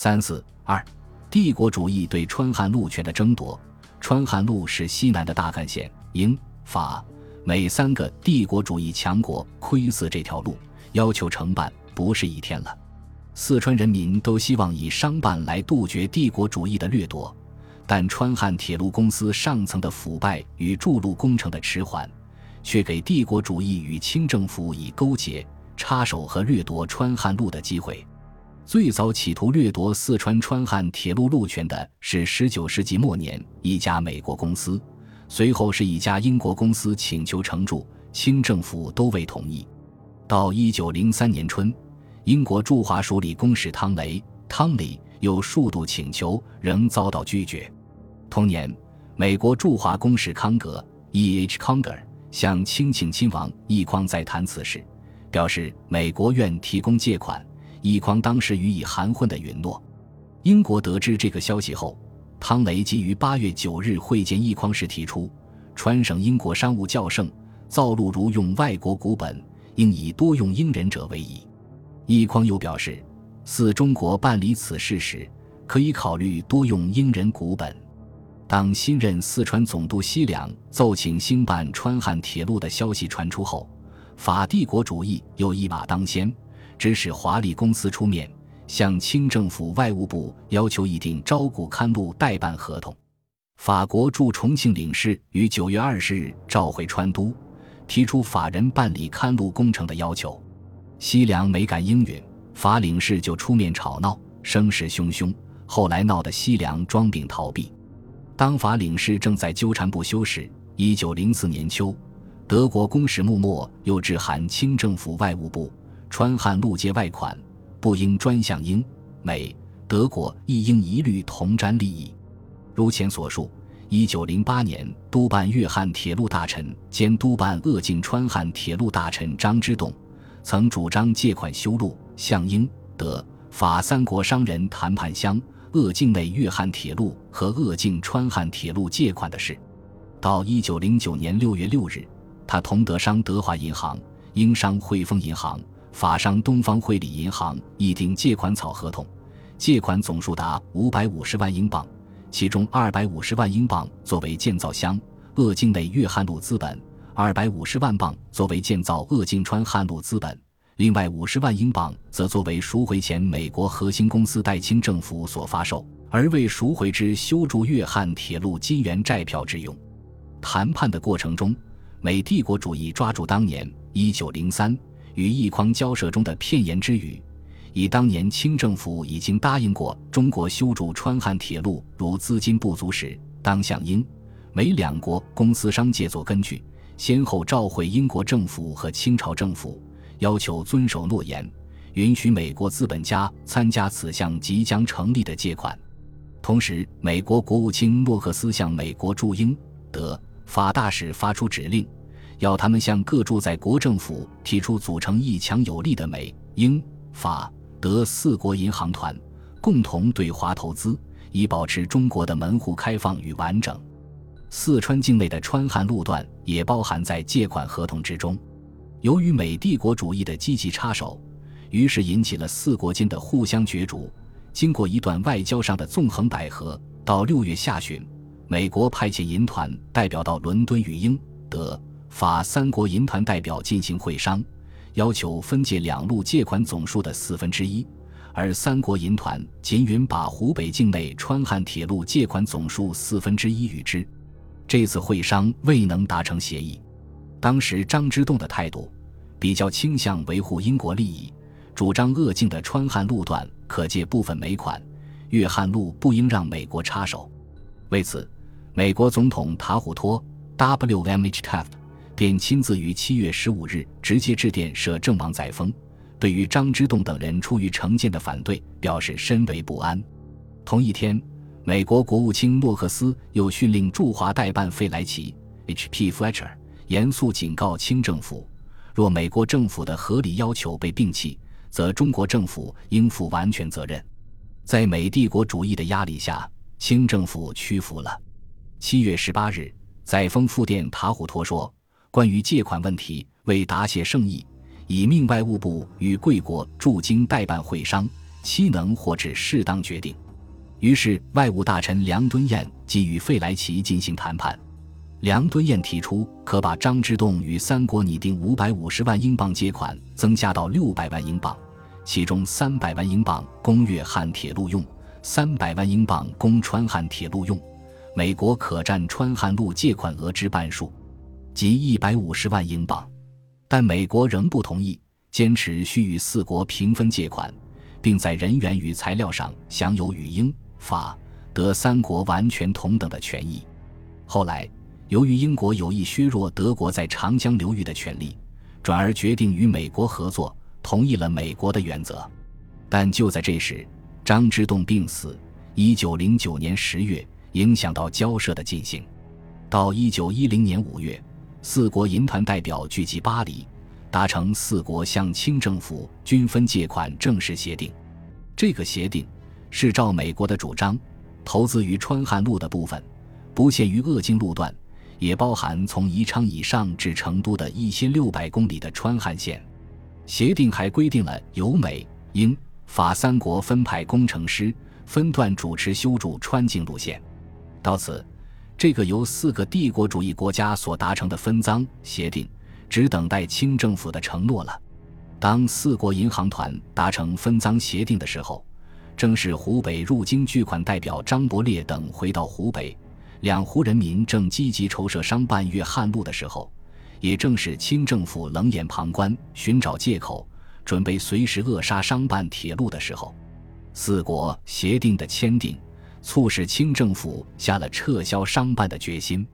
三四二，帝国主义对川汉路权的争夺。川汉路是西南的大干线，英、法、美三个帝国主义强国窥伺这条路，要求承办不是一天了。四川人民都希望以商办来杜绝帝国主义的掠夺，但川汉铁路公司上层的腐败与筑路工程的迟缓，却给帝国主义与清政府以勾结、插手和掠夺川汉路的机会。最早企图掠夺四川川汉铁路路权的是19世纪末年一家美国公司，随后是一家英国公司请求承住，清政府都未同意。到1903年春，英国驻华署理公使汤雷汤里又数度请求，仍遭到拒绝。同年，美国驻华公使康格 （E.H. Conger） 向清庆亲王奕匡再谈此事，表示美国愿提供借款。奕匡当时予以含混的允诺。英国得知这个消息后，汤雷即于八月九日会见奕匡时提出，川省英国商务较盛，造路如用外国股本，应以多用英人者为宜。奕匡又表示，似中国办理此事时，可以考虑多用英人股本。当新任四川总督西凉奏请兴办川汉铁路的消息传出后，法帝国主义又一马当先。指使华丽公司出面，向清政府外务部要求议定招股刊录代办合同。法国驻重庆领事于九月二十日召回川都，提出法人办理刊录工程的要求。西凉没敢应允，法领事就出面吵闹，声势汹汹。后来闹得西凉装病逃避。当法领事正在纠缠不休时，一九零四年秋，德国公使穆默又致函清政府外务部。川汉路借外款，不应专向英、美、德国，亦应一律同沾利益。如前所述，一九零八年，督办粤汉铁路大臣兼督办鄂境川汉铁路大臣张之洞，曾主张借款修路，向英、德、法三国商人谈判乡鄂境内粤汉铁路和鄂境川汉铁路借款的事。到一九零九年六月六日，他同德商德华银行、英商汇丰银行。法商东方汇理银行议定借款草合同，借款总数达五百五十万英镑，其中二百五十万英镑作为建造乡鄂境内粤汉路资本，二百五十万镑作为建造鄂境川汉路资本，另外五十万英镑则作为赎回前美国核心公司代清政府所发售而未赎回之修筑粤汉铁路金元债票之用。谈判的过程中，美帝国主义抓住当年一九零三。与一匡交涉中的片言之语，以当年清政府已经答应过中国修筑川汉铁路，如资金不足时，当向英、美两国公司商借作根据，先后召回英国政府和清朝政府，要求遵守诺言，允许美国资本家参加此项即将成立的借款。同时，美国国务卿诺克斯向美国驻英、德、法大使发出指令。要他们向各驻在国政府提出组成一强有力的美、英、法、德四国银行团，共同对华投资，以保持中国的门户开放与完整。四川境内的川汉路段也包含在借款合同之中。由于美帝国主义的积极插手，于是引起了四国间的互相角逐。经过一段外交上的纵横捭阖，到六月下旬，美国派遣银团代表到伦敦与英、德。法三国银团代表进行会商，要求分借两路借款总数的四分之一，而三国银团仅允把湖北境内川汉铁路借款总数四分之一与之。这次会商未能达成协议。当时张之洞的态度比较倾向维护英国利益，主张鄂境的川汉路段可借部分美款，粤汉路不应让美国插手。为此，美国总统塔虎托 （W. M. H. Taft）。便亲自于七月十五日直接致电摄政王载沣，对于张之洞等人出于成见的反对表示深为不安。同一天，美国国务卿诺克斯又训令驻华代办费莱奇 （H.P. Fletcher） 严肃警告清政府：若美国政府的合理要求被摒弃，则中国政府应负完全责任。在美帝国主义的压力下，清政府屈服了。七月十八日，载沣复电塔虎托说。关于借款问题，为答谢圣意，已命外务部与贵国驻京代办会商，期能或至适当决定。于是，外务大臣梁敦彦即与费莱奇进行谈判。梁敦彦提出，可把张之洞与三国拟定五百五十万英镑借款增加到六百万英镑，其中三百万英镑供粤汉铁路用，三百万英镑供川汉铁路用。美国可占川汉路借款额之半数，即一百五十万英镑。但美国仍不同意，坚持需与四国平分借款，并在人员与材料上享有与英、法、德三国完全同等的权益。后来。由于英国有意削弱德国在长江流域的权利，转而决定与美国合作，同意了美国的原则。但就在这时，张之洞病死。一九零九年十月，影响到交涉的进行。到一九一零年五月，四国银团代表聚集巴黎，达成四国向清政府均分借款正式协定。这个协定是照美国的主张，投资于川汉路的部分，不限于鄂京路段。也包含从宜昌以上至成都的一千六百公里的川汉线。协定还规定了由美、英、法三国分派工程师，分段主持修筑川境路线。到此，这个由四个帝国主义国家所达成的分赃协定，只等待清政府的承诺了。当四国银行团达成分赃协定的时候，正是湖北入京巨款代表张伯烈等回到湖北。两湖人民正积极筹设商办粤汉路的时候，也正是清政府冷眼旁观、寻找借口，准备随时扼杀商办铁路的时候。四国协定的签订，促使清政府下了撤销商办的决心。